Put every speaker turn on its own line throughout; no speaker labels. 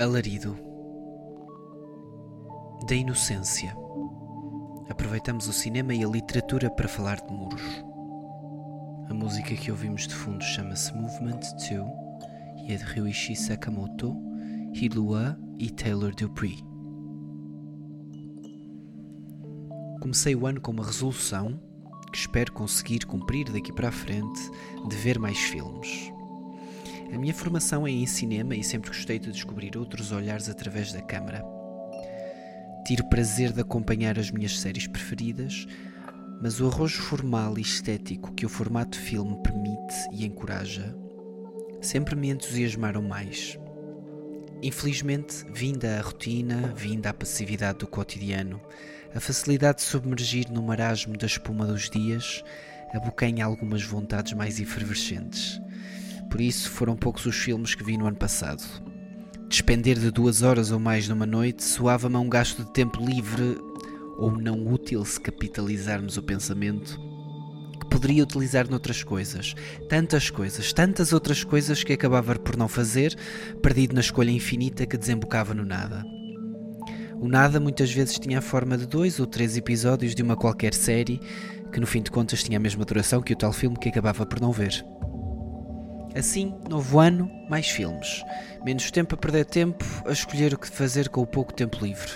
Alarido da inocência. Aproveitamos o cinema e a literatura para falar de muros. A música que ouvimos de fundo chama-se Movement 2 e é de Ryuichi Sakamoto, Hilua e Taylor Dupree. Comecei o ano com uma resolução que espero conseguir cumprir daqui para a frente de ver mais filmes. A minha formação é em cinema e sempre gostei de descobrir outros olhares através da câmara. Tiro prazer de acompanhar as minhas séries preferidas, mas o arrojo formal e estético que o formato filme permite e encoraja sempre me entusiasmaram mais. Infelizmente, vinda a rotina, vinda a passividade do cotidiano, a facilidade de submergir no marasmo da espuma dos dias, abocanha algumas vontades mais efervescentes. Por isso, foram poucos os filmes que vi no ano passado. Despender de duas horas ou mais numa noite soava-me a um gasto de tempo livre ou não útil se capitalizarmos o pensamento que poderia utilizar noutras coisas. Tantas coisas, tantas outras coisas que acabava por não fazer, perdido na escolha infinita que desembocava no nada. O nada muitas vezes tinha a forma de dois ou três episódios de uma qualquer série que no fim de contas tinha a mesma duração que o tal filme que acabava por não ver. Assim, novo ano, mais filmes. Menos tempo a perder tempo a escolher o que fazer com o pouco tempo livre.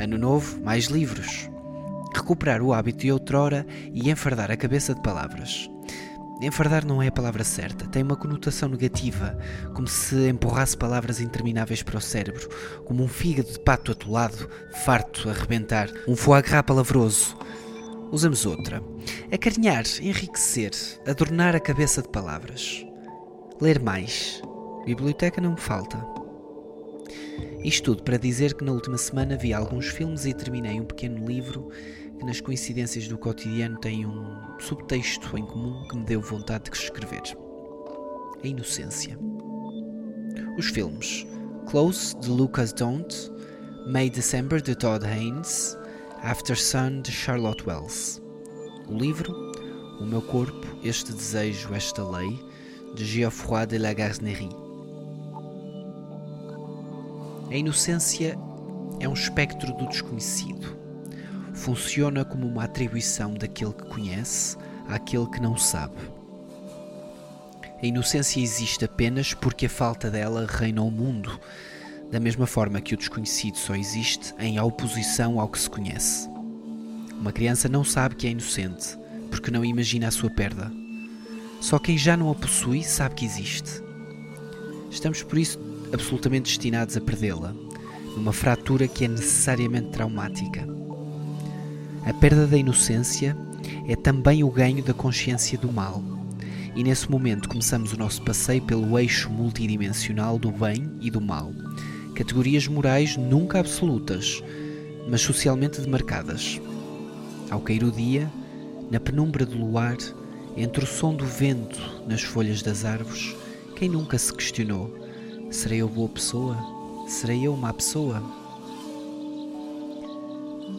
Ano novo, mais livros. Recuperar o hábito de outrora e enfardar a cabeça de palavras. Enfardar não é a palavra certa, tem uma conotação negativa, como se empurrasse palavras intermináveis para o cérebro, como um fígado de pato atolado, farto a rebentar, um foie gras palavroso. Usamos outra. Acarinhar, enriquecer, adornar a cabeça de palavras. Ler mais. Biblioteca não me falta. Isto tudo para dizer que na última semana vi alguns filmes e terminei um pequeno livro que nas coincidências do cotidiano tem um subtexto em comum que me deu vontade de escrever. A inocência. Os filmes Close, de Lucas Don't, May December, de Todd Haynes, After Sun, de Charlotte Wells. O livro O meu corpo, este desejo, esta lei, de Geoffroy de la Garnerie. A inocência é um espectro do desconhecido. Funciona como uma atribuição daquele que conhece àquele que não sabe. A inocência existe apenas porque a falta dela reina o mundo, da mesma forma que o desconhecido só existe em oposição ao que se conhece. Uma criança não sabe que é inocente porque não imagina a sua perda. Só quem já não a possui sabe que existe. Estamos por isso absolutamente destinados a perdê-la, numa fratura que é necessariamente traumática. A perda da inocência é também o ganho da consciência do mal, e nesse momento começamos o nosso passeio pelo eixo multidimensional do bem e do mal, categorias morais nunca absolutas, mas socialmente demarcadas. Ao cair o dia, na penumbra do luar, entre o som do vento nas folhas das árvores, quem nunca se questionou: serei eu boa pessoa? Serei eu má pessoa?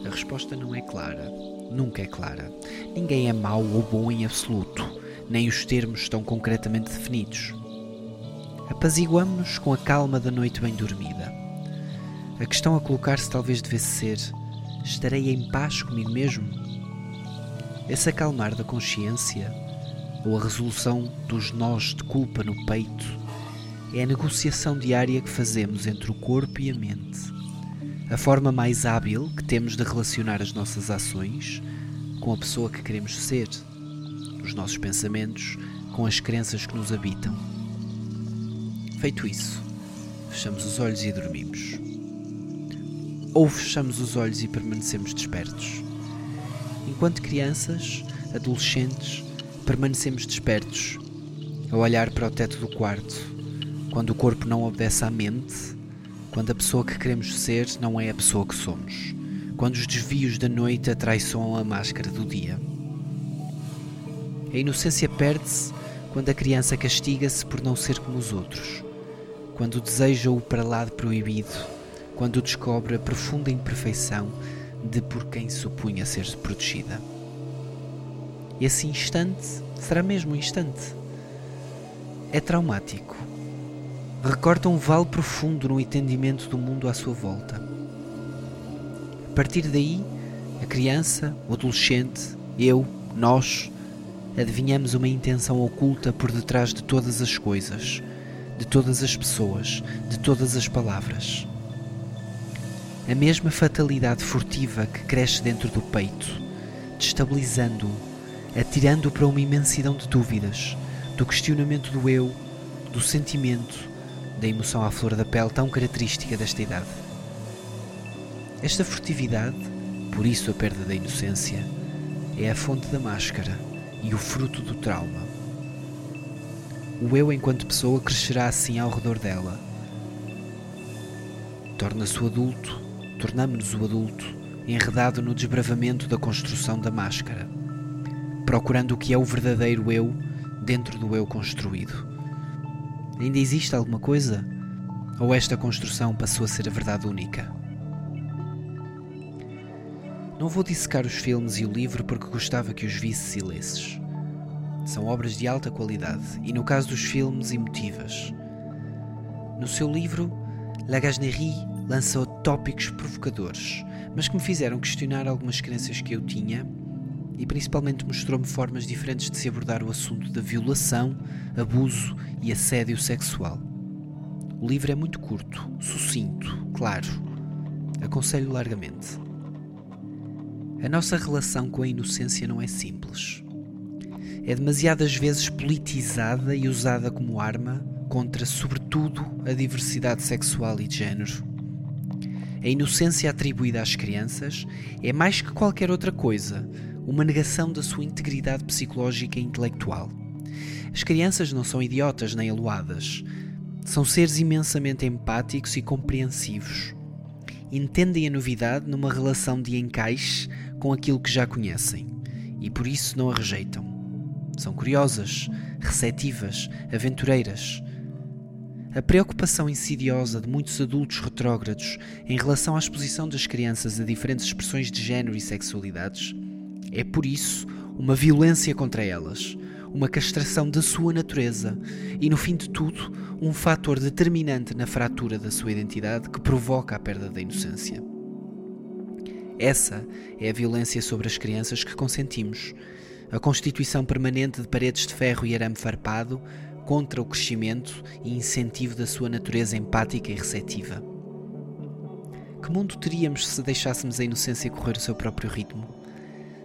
A resposta não é clara, nunca é clara. Ninguém é mau ou bom em absoluto, nem os termos estão concretamente definidos. Apaziguamo-nos com a calma da noite bem dormida. A questão a colocar-se talvez devesse ser: estarei em paz comigo mesmo? Esse acalmar da consciência ou a resolução dos nós de culpa no peito, é a negociação diária que fazemos entre o corpo e a mente. A forma mais hábil que temos de relacionar as nossas ações com a pessoa que queremos ser, os nossos pensamentos com as crenças que nos habitam. Feito isso, fechamos os olhos e dormimos. Ou fechamos os olhos e permanecemos despertos. Enquanto crianças, adolescentes, permanecemos despertos, a olhar para o teto do quarto, quando o corpo não obedece à mente, quando a pessoa que queremos ser não é a pessoa que somos, quando os desvios da noite atraiçoam a máscara do dia. A inocência perde-se quando a criança castiga-se por não ser como os outros, quando deseja o para lá de proibido, quando descobre a profunda imperfeição de por quem supunha ser protegida. Esse instante será mesmo um instante. É traumático. recorta um vale profundo no entendimento do mundo à sua volta. A partir daí, a criança, o adolescente, eu, nós, adivinhamos uma intenção oculta por detrás de todas as coisas, de todas as pessoas, de todas as palavras. A mesma fatalidade furtiva que cresce dentro do peito, destabilizando-o, atirando-o para uma imensidão de dúvidas, do questionamento do eu, do sentimento, da emoção à flor da pele tão característica desta idade. Esta furtividade, por isso a perda da inocência, é a fonte da máscara e o fruto do trauma. O eu, enquanto pessoa, crescerá assim ao redor dela. Torna-se o adulto, tornamos-nos o adulto, enredado no desbravamento da construção da máscara, procurando o que é o verdadeiro eu dentro do eu construído. Ainda existe alguma coisa? Ou esta construção passou a ser a verdade única? Não vou dissecar os filmes e o livro porque gostava que os visses e lesses. São obras de alta qualidade e, no caso dos filmes, emotivas. No seu livro, Lagasnerie lançou tópicos provocadores, mas que me fizeram questionar algumas crenças que eu tinha e principalmente mostrou-me formas diferentes de se abordar o assunto da violação, abuso e assédio sexual. O livro é muito curto, sucinto, claro. Aconselho largamente. A nossa relação com a inocência não é simples. É demasiadas vezes politizada e usada como arma contra, sobretudo, a diversidade sexual e de género. A inocência atribuída às crianças é mais que qualquer outra coisa uma negação da sua integridade psicológica e intelectual. As crianças não são idiotas nem aluadas. São seres imensamente empáticos e compreensivos. Entendem a novidade numa relação de encaixe com aquilo que já conhecem e por isso não a rejeitam. São curiosas, receptivas, aventureiras. A preocupação insidiosa de muitos adultos retrógrados em relação à exposição das crianças a diferentes expressões de género e sexualidades é, por isso, uma violência contra elas, uma castração da sua natureza e, no fim de tudo, um fator determinante na fratura da sua identidade que provoca a perda da inocência. Essa é a violência sobre as crianças que consentimos, a constituição permanente de paredes de ferro e arame farpado contra o crescimento e incentivo da sua natureza empática e receptiva. Que mundo teríamos se deixássemos a inocência correr o seu próprio ritmo?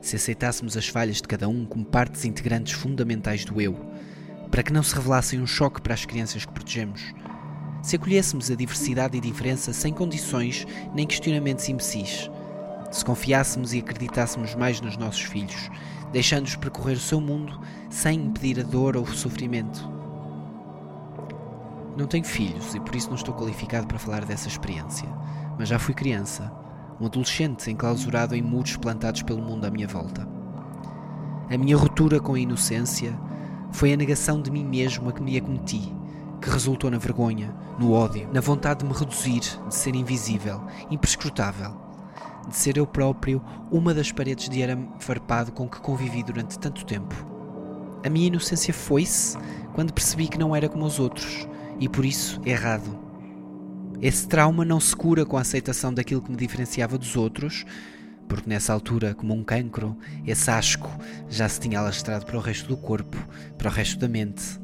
Se aceitássemos as falhas de cada um como partes integrantes fundamentais do eu, para que não se revelassem um choque para as crianças que protegemos, se acolhêssemos a diversidade e diferença sem condições nem questionamentos imbecis, se confiássemos e acreditássemos mais nos nossos filhos, deixando-os percorrer o seu mundo sem impedir a dor ou o sofrimento. Não tenho filhos e por isso não estou qualificado para falar dessa experiência, mas já fui criança um adolescente enclausurado em muros plantados pelo mundo à minha volta. A minha ruptura com a inocência foi a negação de mim mesmo a que me acometi, que resultou na vergonha, no ódio, na vontade de me reduzir, de ser invisível, imprescrutável, de ser eu próprio uma das paredes de arame farpado com que convivi durante tanto tempo. A minha inocência foi-se quando percebi que não era como os outros e por isso errado esse trauma não se cura com a aceitação daquilo que me diferenciava dos outros, porque nessa altura, como um cancro, esse asco já se tinha alastrado para o resto do corpo, para o resto da mente.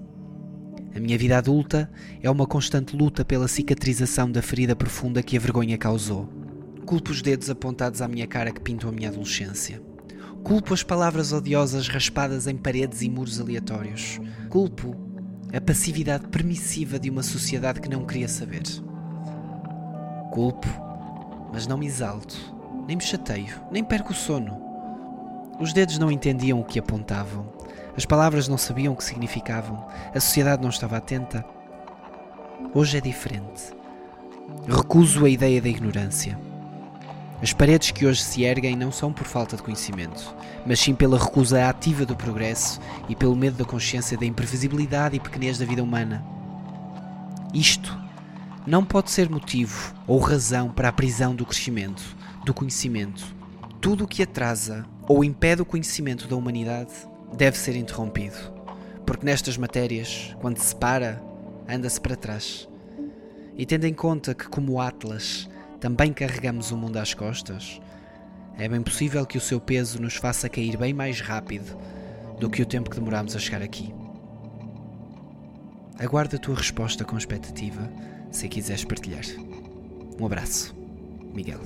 A minha vida adulta é uma constante luta pela cicatrização da ferida profunda que a vergonha causou. Culpo os dedos apontados à minha cara que pintam a minha adolescência. Culpo as palavras odiosas raspadas em paredes e muros aleatórios. Culpo a passividade permissiva de uma sociedade que não queria saber. Culpo, mas não me exalto, nem me chateio, nem perco o sono. Os dedos não entendiam o que apontavam, as palavras não sabiam o que significavam, a sociedade não estava atenta. Hoje é diferente. Recuso a ideia da ignorância. As paredes que hoje se erguem não são por falta de conhecimento, mas sim pela recusa ativa do progresso e pelo medo da consciência da imprevisibilidade e pequenez da vida humana. Isto não pode ser motivo ou razão para a prisão do crescimento, do conhecimento. Tudo o que atrasa ou impede o conhecimento da humanidade deve ser interrompido, porque nestas matérias, quando se para, anda-se para trás. E tendo em conta que, como Atlas, também carregamos o mundo às costas, é bem possível que o seu peso nos faça cair bem mais rápido do que o tempo que demoramos a chegar aqui. Aguarda a tua resposta com expectativa se quiseres partilhar. Um abraço, Miguel.